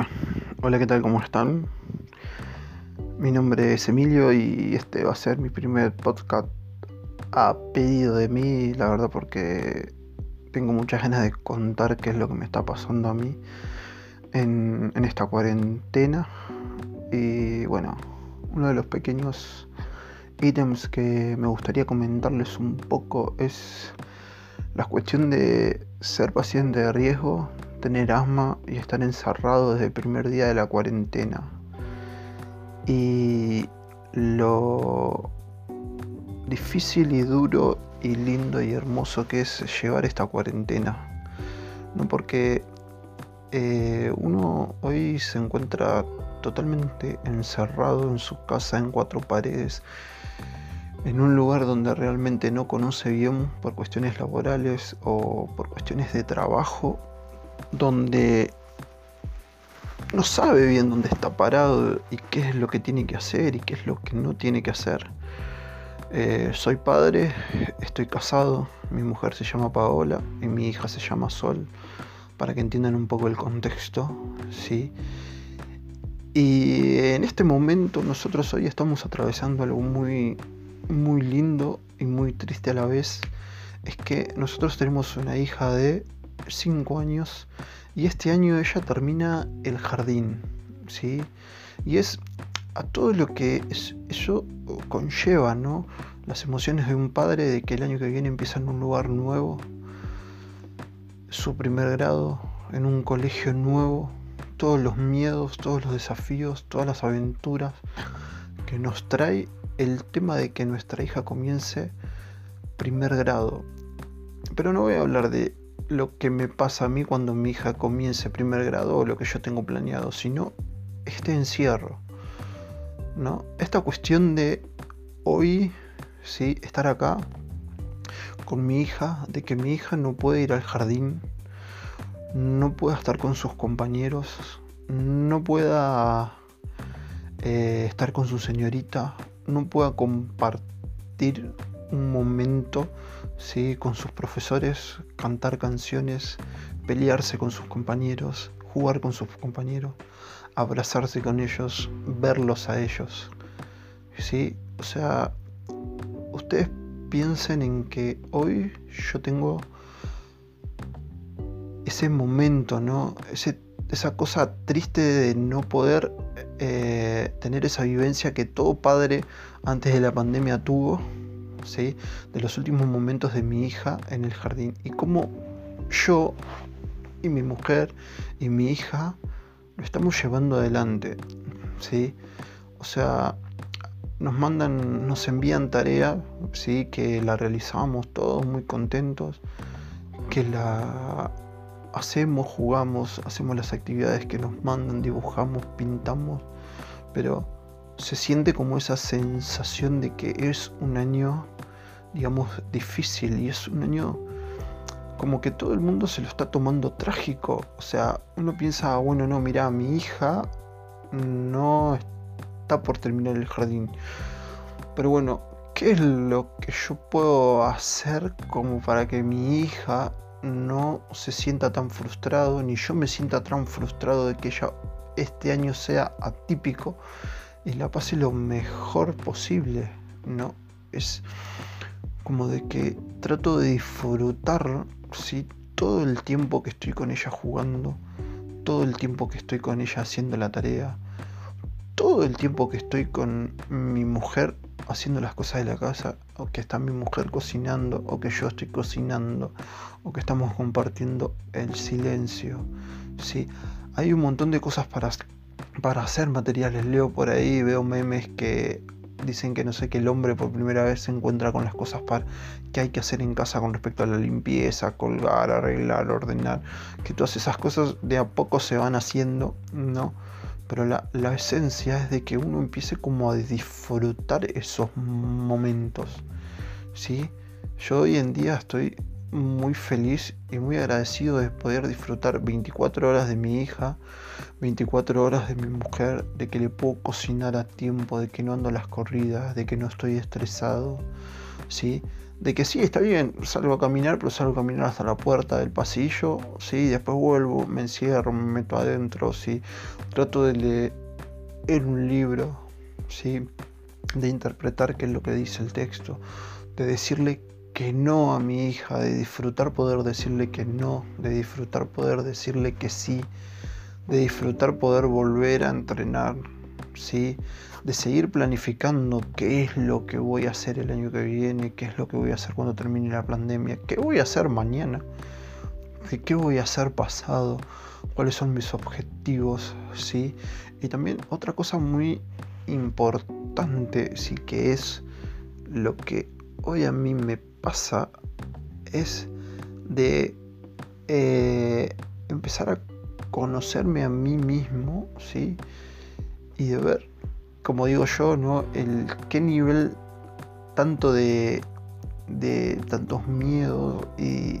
Bueno, hola, ¿qué tal? ¿Cómo están? Mi nombre es Emilio y este va a ser mi primer podcast a pedido de mí, la verdad, porque tengo muchas ganas de contar qué es lo que me está pasando a mí en, en esta cuarentena. Y bueno, uno de los pequeños ítems que me gustaría comentarles un poco es la cuestión de ser paciente de riesgo tener asma y estar encerrado desde el primer día de la cuarentena. Y lo difícil y duro y lindo y hermoso que es llevar esta cuarentena. No porque eh, uno hoy se encuentra totalmente encerrado en su casa en cuatro paredes, en un lugar donde realmente no conoce bien por cuestiones laborales o por cuestiones de trabajo donde no sabe bien dónde está parado y qué es lo que tiene que hacer y qué es lo que no tiene que hacer. Eh, soy padre, estoy casado, mi mujer se llama Paola y mi hija se llama Sol, para que entiendan un poco el contexto, ¿sí? Y en este momento nosotros hoy estamos atravesando algo muy, muy lindo y muy triste a la vez. Es que nosotros tenemos una hija de 5 años y este año ella termina el jardín, ¿sí? Y es a todo lo que eso conlleva, ¿no? Las emociones de un padre de que el año que viene empieza en un lugar nuevo, su primer grado, en un colegio nuevo, todos los miedos, todos los desafíos, todas las aventuras que nos trae el tema de que nuestra hija comience primer grado. Pero no voy a hablar de lo que me pasa a mí cuando mi hija comience primer grado o lo que yo tengo planeado, sino este encierro. ¿no? Esta cuestión de hoy ¿sí? estar acá con mi hija, de que mi hija no puede ir al jardín, no pueda estar con sus compañeros, no pueda eh, estar con su señorita, no pueda compartir un momento ¿sí? con sus profesores, cantar canciones, pelearse con sus compañeros, jugar con sus compañeros, abrazarse con ellos, verlos a ellos. ¿sí? O sea, ustedes piensen en que hoy yo tengo ese momento, ¿no? esa cosa triste de no poder eh, tener esa vivencia que todo padre antes de la pandemia tuvo de los últimos momentos de mi hija en el jardín y cómo yo y mi mujer y mi hija lo estamos llevando adelante. ¿sí? O sea, nos mandan, nos envían tarea, ¿sí? que la realizamos todos muy contentos, que la hacemos, jugamos, hacemos las actividades que nos mandan, dibujamos, pintamos, pero se siente como esa sensación de que es un año, digamos, difícil y es un año como que todo el mundo se lo está tomando trágico. O sea, uno piensa, bueno, no, mira, mi hija no está por terminar el jardín. Pero bueno, ¿qué es lo que yo puedo hacer como para que mi hija no se sienta tan frustrado, ni yo me sienta tan frustrado de que ella este año sea atípico? Y la pase lo mejor posible, ¿no? Es como de que trato de disfrutar, ¿sí? Todo el tiempo que estoy con ella jugando, todo el tiempo que estoy con ella haciendo la tarea, todo el tiempo que estoy con mi mujer haciendo las cosas de la casa, o que está mi mujer cocinando, o que yo estoy cocinando, o que estamos compartiendo el silencio, ¿sí? Hay un montón de cosas para para hacer materiales. Leo por ahí, veo memes que dicen que no sé, que el hombre por primera vez se encuentra con las cosas para, que hay que hacer en casa con respecto a la limpieza, colgar, arreglar, ordenar, que todas esas cosas de a poco se van haciendo, ¿no? Pero la, la esencia es de que uno empiece como a disfrutar esos momentos, ¿sí? Yo hoy en día estoy muy feliz y muy agradecido de poder disfrutar 24 horas de mi hija, 24 horas de mi mujer, de que le puedo cocinar a tiempo, de que no ando las corridas, de que no estoy estresado, ¿sí? de que sí, está bien, salgo a caminar, pero salgo a caminar hasta la puerta del pasillo, sí, después vuelvo, me encierro, me meto adentro, sí, trato de leer un libro, sí, de interpretar qué es lo que dice el texto, de decirle que no a mi hija, de disfrutar poder decirle que no, de disfrutar poder decirle que sí, de disfrutar poder volver a entrenar, ¿sí? de seguir planificando qué es lo que voy a hacer el año que viene, qué es lo que voy a hacer cuando termine la pandemia, qué voy a hacer mañana, qué voy a hacer pasado, cuáles son mis objetivos, ¿sí? Y también otra cosa muy importante, sí que es lo que hoy a mí me pasa, es de eh, empezar a conocerme a mí mismo, ¿sí? Y de ver como digo yo, ¿no? El qué nivel tanto de, de tantos miedos y,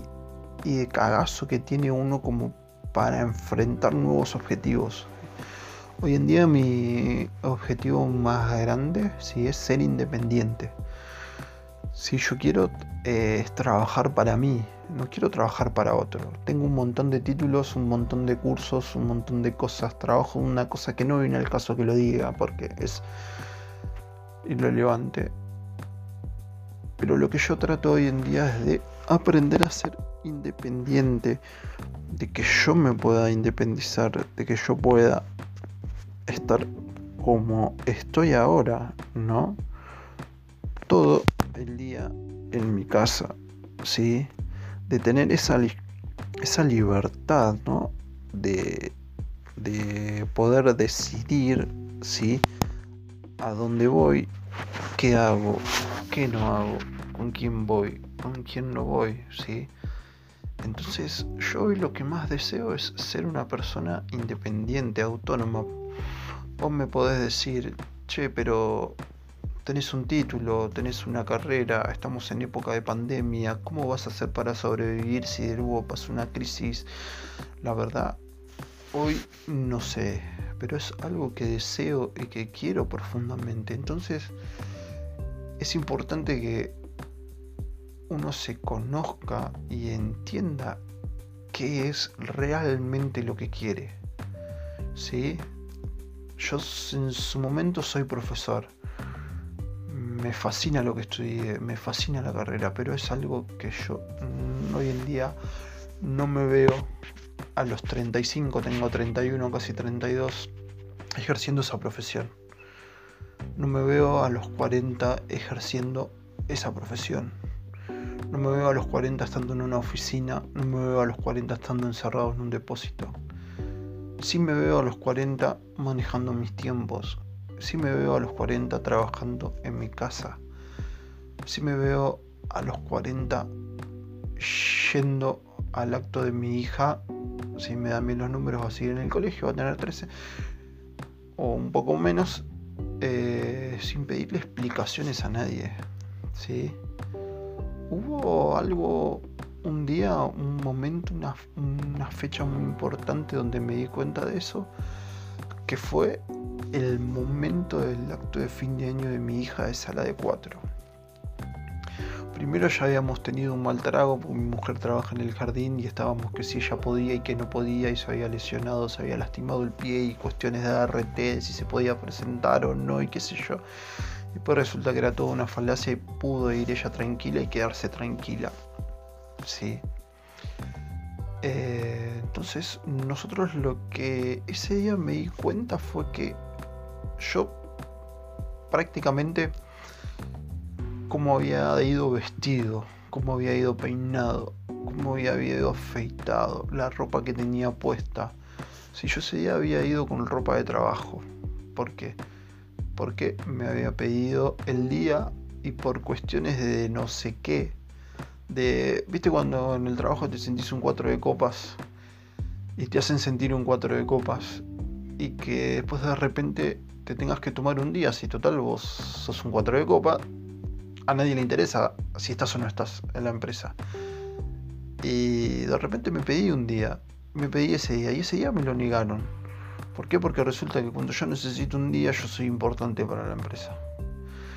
y de cagazo que tiene uno como para enfrentar nuevos objetivos. Hoy en día mi objetivo más grande sí es ser independiente. Si yo quiero eh, trabajar para mí, no quiero trabajar para otro. Tengo un montón de títulos, un montón de cursos, un montón de cosas. Trabajo una cosa que no viene al caso que lo diga porque es irrelevante. Pero lo que yo trato hoy en día es de aprender a ser independiente, de que yo me pueda independizar, de que yo pueda estar como estoy ahora, ¿no? Todo el día en mi casa, ¿sí? de tener esa, esa libertad, ¿no? De, de poder decidir, ¿sí? A dónde voy, qué hago, qué no hago, con quién voy, con quién no voy, ¿sí? Entonces yo hoy lo que más deseo es ser una persona independiente, autónoma. Vos me podés decir, che, pero tenés un título, tenés una carrera, estamos en época de pandemia, ¿cómo vas a hacer para sobrevivir si de nuevo pasa una crisis? La verdad, hoy no sé, pero es algo que deseo y que quiero profundamente. Entonces, es importante que uno se conozca y entienda qué es realmente lo que quiere. ¿Sí? Yo en su momento soy profesor me fascina lo que estudié, me fascina la carrera, pero es algo que yo mm, hoy en día no me veo a los 35, tengo 31, casi 32, ejerciendo esa profesión. No me veo a los 40 ejerciendo esa profesión. No me veo a los 40 estando en una oficina, no me veo a los 40 estando encerrado en un depósito. Sí me veo a los 40 manejando mis tiempos, si me veo a los 40 trabajando en mi casa. Si me veo a los 40 yendo al acto de mi hija. Si me dan bien los números, va a seguir en el colegio, va a tener 13 o un poco menos, eh, sin pedirle explicaciones a nadie. ¿sí? Hubo algo, un día, un momento, una, una fecha muy importante donde me di cuenta de eso, que fue el momento del acto de fin de año de mi hija de sala de 4. Primero ya habíamos tenido un mal trago porque mi mujer trabaja en el jardín y estábamos que si ella podía y que no podía y se había lesionado, se había lastimado el pie y cuestiones de ART, si se podía presentar o no y qué sé yo. Y pues resulta que era toda una falacia y pudo ir ella tranquila y quedarse tranquila. Sí. Eh, entonces nosotros lo que ese día me di cuenta fue que yo prácticamente cómo había ido vestido, cómo había ido peinado, cómo había ido afeitado, la ropa que tenía puesta. Si yo ese día había ido con ropa de trabajo, ¿por qué? Porque me había pedido el día y por cuestiones de no sé qué. De, ¿Viste cuando en el trabajo te sentís un cuatro de copas y te hacen sentir un cuatro de copas y que después de repente te tengas que tomar un día, si total vos sos un cuatro de copa, a nadie le interesa si estás o no estás en la empresa. Y de repente me pedí un día, me pedí ese día y ese día me lo negaron. ¿Por qué? Porque resulta que cuando yo necesito un día yo soy importante para la empresa.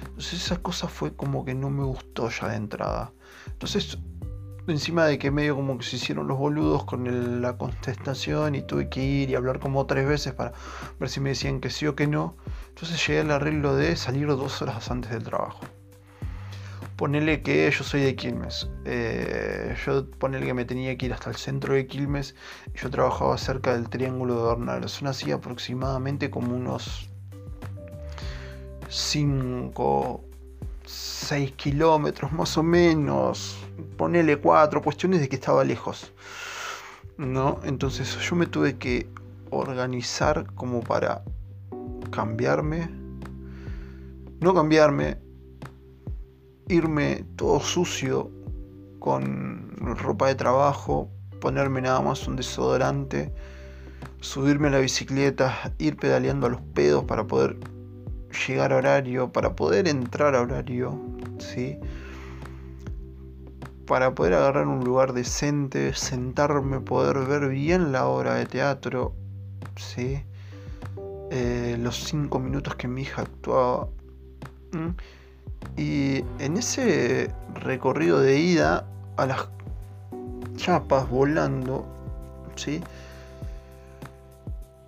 Entonces esa cosa fue como que no me gustó ya de entrada. Entonces, encima de que medio como que se hicieron los boludos con la contestación y tuve que ir y hablar como tres veces para ver si me decían que sí o que no. Entonces llegué al arreglo de salir dos horas antes del trabajo. Ponele que yo soy de Quilmes. Eh, yo ponele que me tenía que ir hasta el centro de Quilmes. Yo trabajaba cerca del Triángulo de Bernal. Son así aproximadamente como unos 5, 6 kilómetros más o menos. Ponele 4, cuestiones de que estaba lejos. ¿No? Entonces yo me tuve que organizar como para cambiarme. No cambiarme, irme todo sucio con ropa de trabajo, ponerme nada más un desodorante, subirme a la bicicleta, ir pedaleando a los pedos para poder llegar a horario, para poder entrar a horario, ¿sí? Para poder agarrar un lugar decente, sentarme, poder ver bien la obra de teatro, ¿sí? Eh, los cinco minutos que mi hija actuaba. Y en ese recorrido de ida a las chapas volando, ¿sí?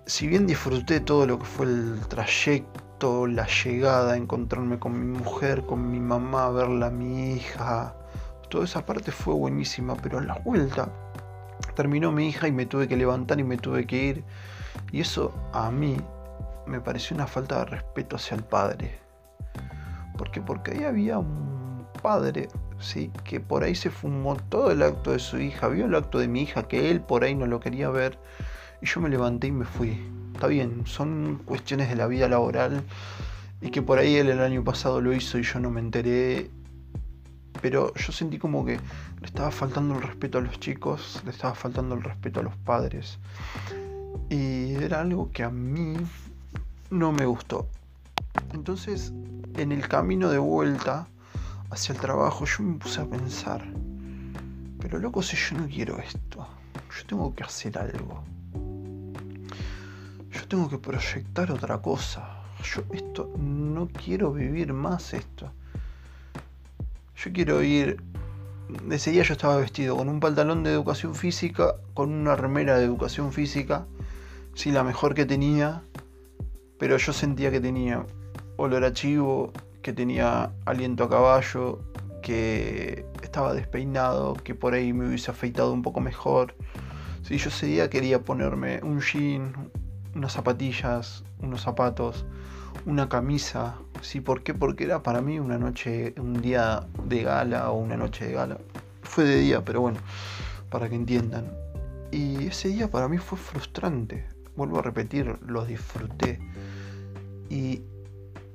si bien disfruté todo lo que fue el trayecto, la llegada, encontrarme con mi mujer, con mi mamá, verla a mi hija, toda esa parte fue buenísima, pero a la vuelta terminó mi hija y me tuve que levantar y me tuve que ir. Y eso a mí me pareció una falta de respeto hacia el padre. Porque, porque ahí había un padre, ¿sí? Que por ahí se fumó todo el acto de su hija, vio el acto de mi hija, que él por ahí no lo quería ver. Y yo me levanté y me fui. Está bien, son cuestiones de la vida laboral. Y que por ahí él el año pasado lo hizo y yo no me enteré. Pero yo sentí como que le estaba faltando el respeto a los chicos, le estaba faltando el respeto a los padres. Y era algo que a mí no me gustó. Entonces, en el camino de vuelta hacia el trabajo, yo me puse a pensar, pero loco, si yo no quiero esto, yo tengo que hacer algo. Yo tengo que proyectar otra cosa. Yo esto no quiero vivir más esto. Yo quiero ir. Ese día yo estaba vestido con un pantalón de educación física, con una remera de educación física, sí, la mejor que tenía, pero yo sentía que tenía olor a chivo, que tenía aliento a caballo, que estaba despeinado, que por ahí me hubiese afeitado un poco mejor. Si yo ese día quería ponerme un jean, unas zapatillas, unos zapatos, una camisa. ¿Sí? ¿Por qué? Porque era para mí una noche, un día de gala o una noche de gala. Fue de día, pero bueno, para que entiendan. Y ese día para mí fue frustrante. Vuelvo a repetir, lo disfruté. Y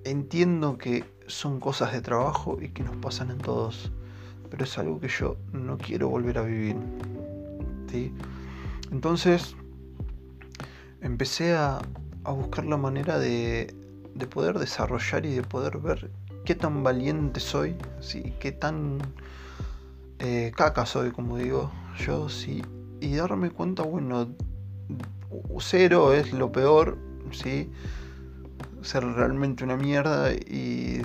entiendo que son cosas de trabajo y que nos pasan en todos, pero es algo que yo no quiero volver a vivir. ¿sí? Entonces empecé a, buscar la manera de, poder desarrollar y de poder ver qué tan valiente soy, ¿sí? qué tan eh, caca soy, como digo yo, sí, y darme cuenta, bueno, cero es lo peor, ¿sí? ser realmente una mierda y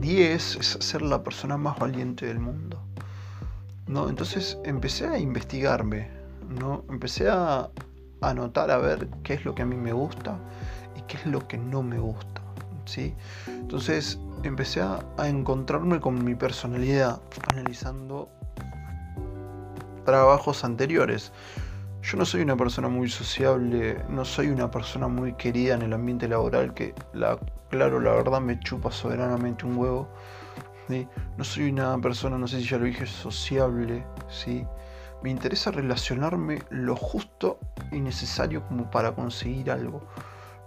10 es ser la persona más valiente del mundo. ¿no? Entonces empecé a investigarme, ¿no? empecé a anotar a ver qué es lo que a mí me gusta y qué es lo que no me gusta. ¿Sí? Entonces empecé a, encontrarme con mi personalidad analizando trabajos anteriores. Yo no soy una persona muy sociable, no soy una persona muy querida en el ambiente laboral, que la, claro, la verdad me chupa soberanamente un huevo. No soy una persona, no sé si ya lo dije, sociable, ¿sí? Me interesa relacionarme lo justo y necesario como para conseguir algo.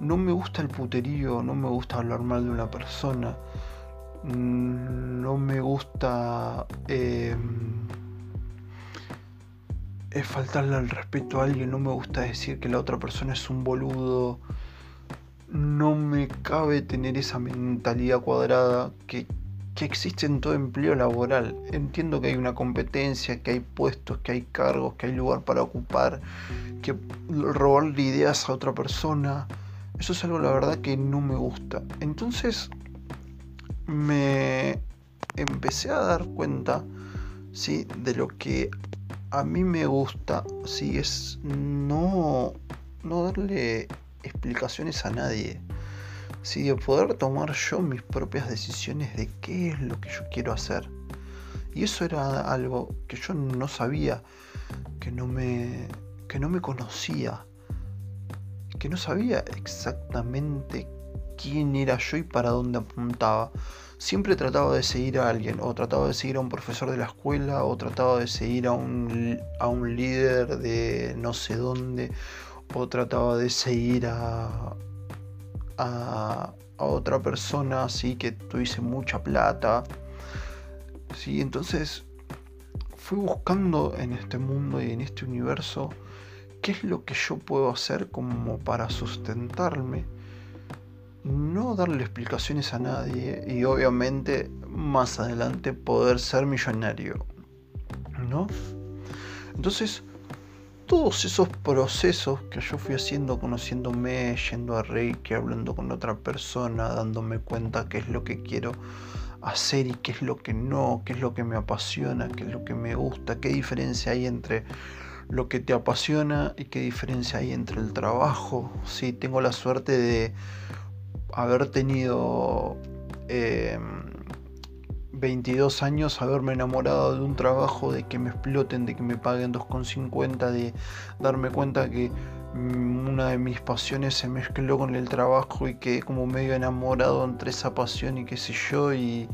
No me gusta el puterío, no me gusta hablar mal de una persona, no me gusta... Es faltarle al respeto a alguien, no me gusta decir que la otra persona es un boludo. No me cabe tener esa mentalidad cuadrada que, existe en todo empleo laboral. Entiendo que hay una competencia, que hay puestos, que hay cargos, que hay lugar para ocupar, que robarle ideas a otra persona. Eso es algo, la verdad, que no me gusta. Entonces, me empecé a dar cuenta, ¿sí? De lo que a mí me gusta, ¿sí? Es no, no darle explicaciones a nadie. Sí, de poder tomar yo mis propias decisiones de qué es lo que yo quiero hacer. Y eso era algo que yo no sabía, que no me, que no me conocía, que no sabía exactamente quién era yo y para dónde apuntaba. Siempre trataba de seguir a alguien, o trataba de seguir a un profesor de la escuela, o trataba de seguir a un, a un líder de no sé dónde, o trataba de seguir a, a, otra persona así que tuviese mucha plata. ¿sí? Entonces fui buscando en este mundo y en este universo qué es lo que yo puedo hacer como para sustentarme. No darle explicaciones a nadie y obviamente más adelante poder ser millonario. ¿No? Entonces todos esos procesos que yo fui haciendo, conociéndome, yendo a Reiki, hablando con otra persona, dándome cuenta qué es lo que quiero hacer y qué es lo que no, qué es lo que me apasiona, qué es lo que me gusta, qué diferencia hay entre lo que te apasiona y qué diferencia hay entre el trabajo. Sí, tengo la suerte de haber tenido... Eh, 22 años haberme enamorado de un trabajo, de que me exploten, de que me paguen 2,50, de darme cuenta que mm, una de mis pasiones se mezcló con el trabajo y que como medio enamorado entre esa pasión y qué sé yo y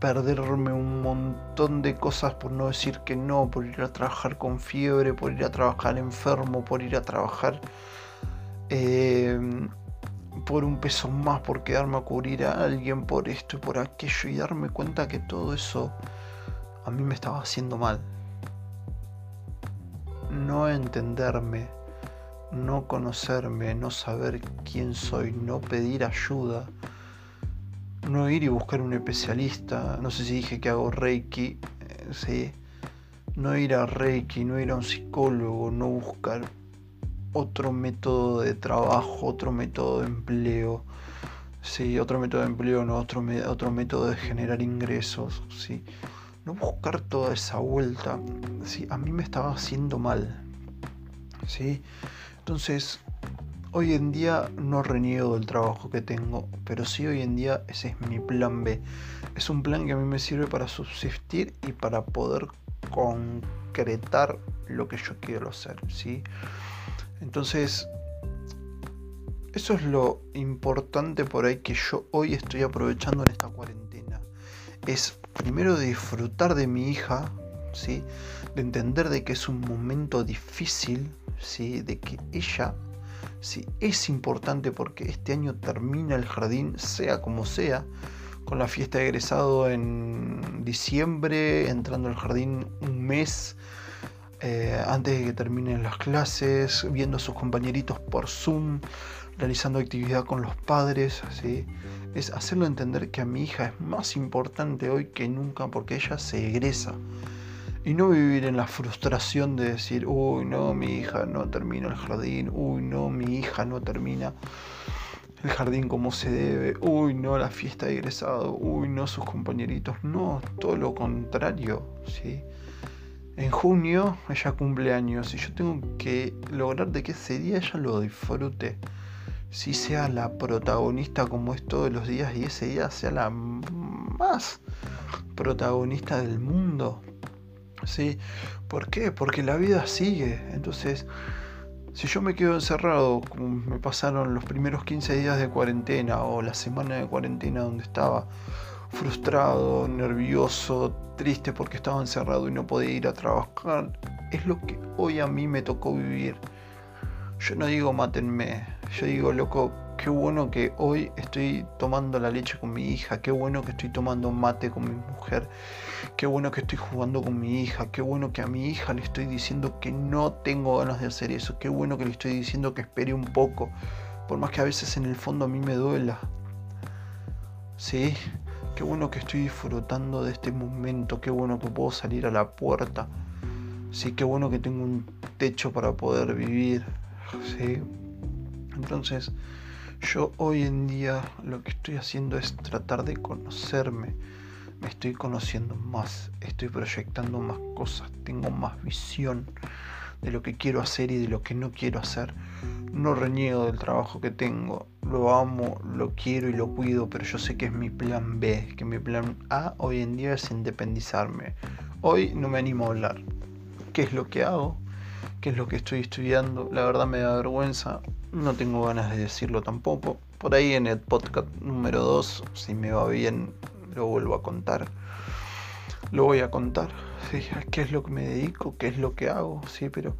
perderme un montón de cosas por no decir que no, por ir a trabajar con fiebre, por ir a trabajar enfermo, por ir a trabajar... Eh, por un peso más, por quedarme a cubrir a alguien, por esto y por aquello, y darme cuenta que todo eso a mí me estaba haciendo mal. No entenderme, no conocerme, no saber quién soy, no pedir ayuda, no ir y buscar un especialista, no sé si dije que hago Reiki, eh, sí, no ir a Reiki, no ir a un psicólogo, no buscar otro método de trabajo, otro método de empleo. Sí, otro método de empleo, no, otro, otro método de generar ingresos, sí. No buscar toda esa vuelta, sí, a mí me estaba haciendo mal, sí. Entonces, hoy en día no reniego del trabajo que tengo, pero sí hoy en día ese es mi plan B. Es un plan que a mí me sirve para subsistir y para poder concretar lo que yo quiero hacer, ¿sí? Entonces, eso es lo importante por ahí que yo hoy estoy aprovechando en esta cuarentena. Es primero disfrutar de mi hija, ¿sí? de entender de que es un momento difícil, ¿sí? de que ella ¿sí? es importante porque este año termina el jardín, sea como sea, con la fiesta de egresado en diciembre, entrando al jardín un mes eh, antes de que terminen las clases, viendo a sus compañeritos por Zoom, realizando actividad con los padres, ¿sí? es hacerlo entender que a mi hija es más importante hoy que nunca porque ella se egresa. Y no vivir en la frustración de decir, uy, no, mi hija no termina el jardín, uy, no, mi hija no termina el jardín como se debe, uy, no, la fiesta de egresado, uy, no, sus compañeritos. No, todo lo contrario, ¿sí? En junio ella cumple años y yo tengo que lograr de que ese día ella lo disfrute. Si sea la protagonista como es todos los días y ese día sea la más protagonista del mundo. ¿Sí? ¿Por qué? Porque la vida sigue. Entonces, si yo me quedo encerrado, como me pasaron los primeros 15 días de cuarentena o la semana de cuarentena donde estaba, frustrado, nervioso, triste porque estaba encerrado y no podía ir a trabajar. Es lo que hoy a mí me tocó vivir. Yo no digo mátenme, yo digo, loco, qué bueno que hoy estoy tomando la leche con mi hija, qué bueno que estoy tomando mate con mi mujer, qué bueno que estoy jugando con mi hija, qué bueno que a mi hija le estoy diciendo que no tengo ganas de hacer eso, qué bueno que le estoy diciendo que espere un poco, por más que a veces en el fondo a mí me duela. Sí, Qué bueno que estoy disfrutando de este momento, qué bueno que puedo salir a la puerta. Sí, qué bueno que tengo un techo para poder vivir. Sí. Entonces, Yo hoy en día lo que estoy haciendo es tratar de conocerme. Me estoy conociendo más, estoy proyectando más cosas, tengo más visión de lo que quiero hacer y de lo que no quiero hacer. No reniego del trabajo que tengo, lo amo, lo quiero y lo cuido, pero yo sé que es mi plan B, que mi plan A hoy en día es independizarme. Hoy no me animo a hablar. ¿Qué es lo que hago? ¿Qué es lo que estoy estudiando? La verdad me da vergüenza, no tengo ganas de decirlo tampoco. Por ahí en el podcast número 2, si me va bien, lo vuelvo a contar. Lo voy a contar, qué es lo que me dedico, qué es lo que hago, sí, pero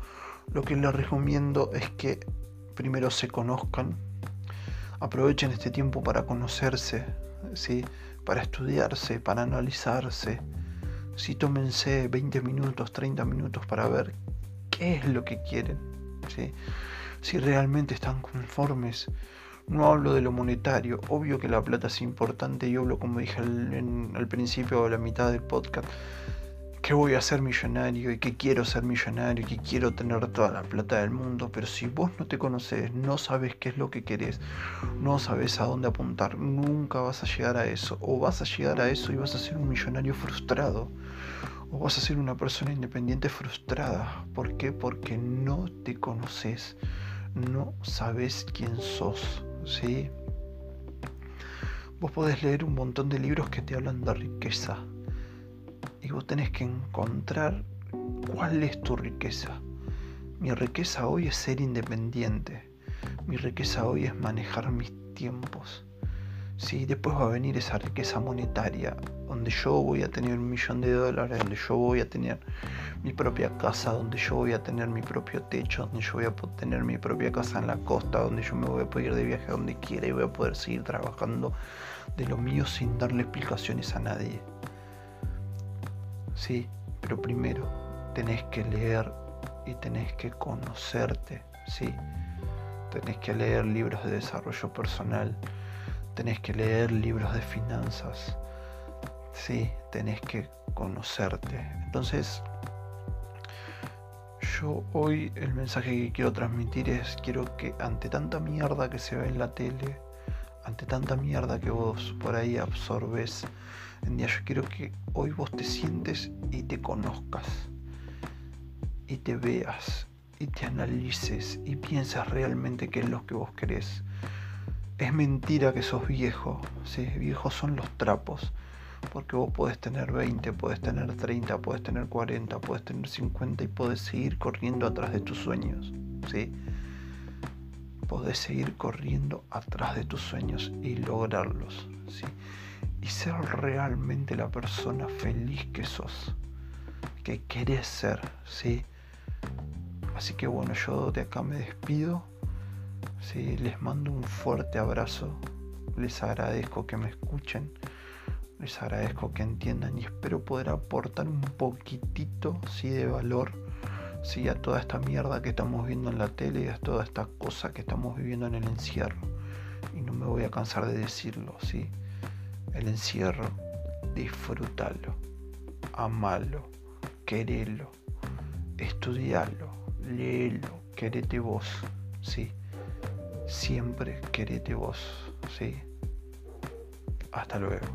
lo que les recomiendo es que primero se conozcan, aprovechen este tiempo para conocerse, ¿sí? para estudiarse, para analizarse. Sí, tómense 20 minutos, 30 minutos para ver qué es lo que quieren. ¿sí? Si realmente están conformes. No hablo de lo monetario, obvio que la plata es importante y hablo como dije al, principio o a la mitad del podcast que voy a ser millonario y que quiero ser millonario y que quiero tener toda la plata del mundo, pero si vos no te conoces, no sabes qué es lo que querés, no sabes a dónde apuntar, nunca vas a llegar a eso, o vas a llegar a eso y vas a ser un millonario frustrado, o vas a ser una persona independiente frustrada. ¿Por qué? Porque no te conoces, no sabes quién sos, ¿sí? Vos podés leer un montón de libros que te hablan de riqueza, y vos tenés que encontrar cuál es tu riqueza. Mi riqueza hoy es ser independiente. Mi riqueza hoy es manejar mis tiempos. Sí, después va a venir esa riqueza monetaria, donde yo voy a tener un millón de dólares, donde yo voy a tener mi propia casa, donde yo voy a tener mi propio techo, donde yo voy a tener mi propia casa en la costa, donde yo me voy a poder ir de viaje a donde quiera y voy a poder seguir trabajando de lo mío sin darle explicaciones a nadie. Sí, pero primero tenés que leer y tenés que conocerte, sí. Tenés que leer libros de desarrollo personal, tenés que leer libros de finanzas, sí, tenés que conocerte. Entonces, yo hoy el mensaje que quiero transmitir es, quiero que ante tanta mierda que se ve en la tele, ante tanta mierda que vos por ahí absorbes, en día yo quiero que hoy vos te sientes y te conozcas y te veas y te analices y piensas realmente qué es lo que vos querés. Es mentira que sos viejo, ¿sí? viejos son los trapos, porque vos podés tener 20, podés tener 30, podés tener 40, podés tener 50 y podés seguir corriendo atrás de tus sueños, ¿sí? podés seguir corriendo atrás de tus sueños y lograrlos. ¿sí? Y ser realmente la persona feliz que sos, que querés ser. ¿sí? Así que bueno, yo de acá me despido. ¿Sí? Les mando un fuerte abrazo. Les agradezco que me escuchen. Les agradezco que entiendan y espero poder aportar un poquitito ¿sí? de valor sí, a toda esta mierda que estamos viendo en la tele y a toda esta cosa que estamos viviendo en el encierro. Y no me voy a cansar de decirlo, ¿sí? El encierro, disfrútalo, amalo, querelo, estudialo, léelo, querete vos, ¿sí? Siempre querete vos, ¿sí? Hasta luego.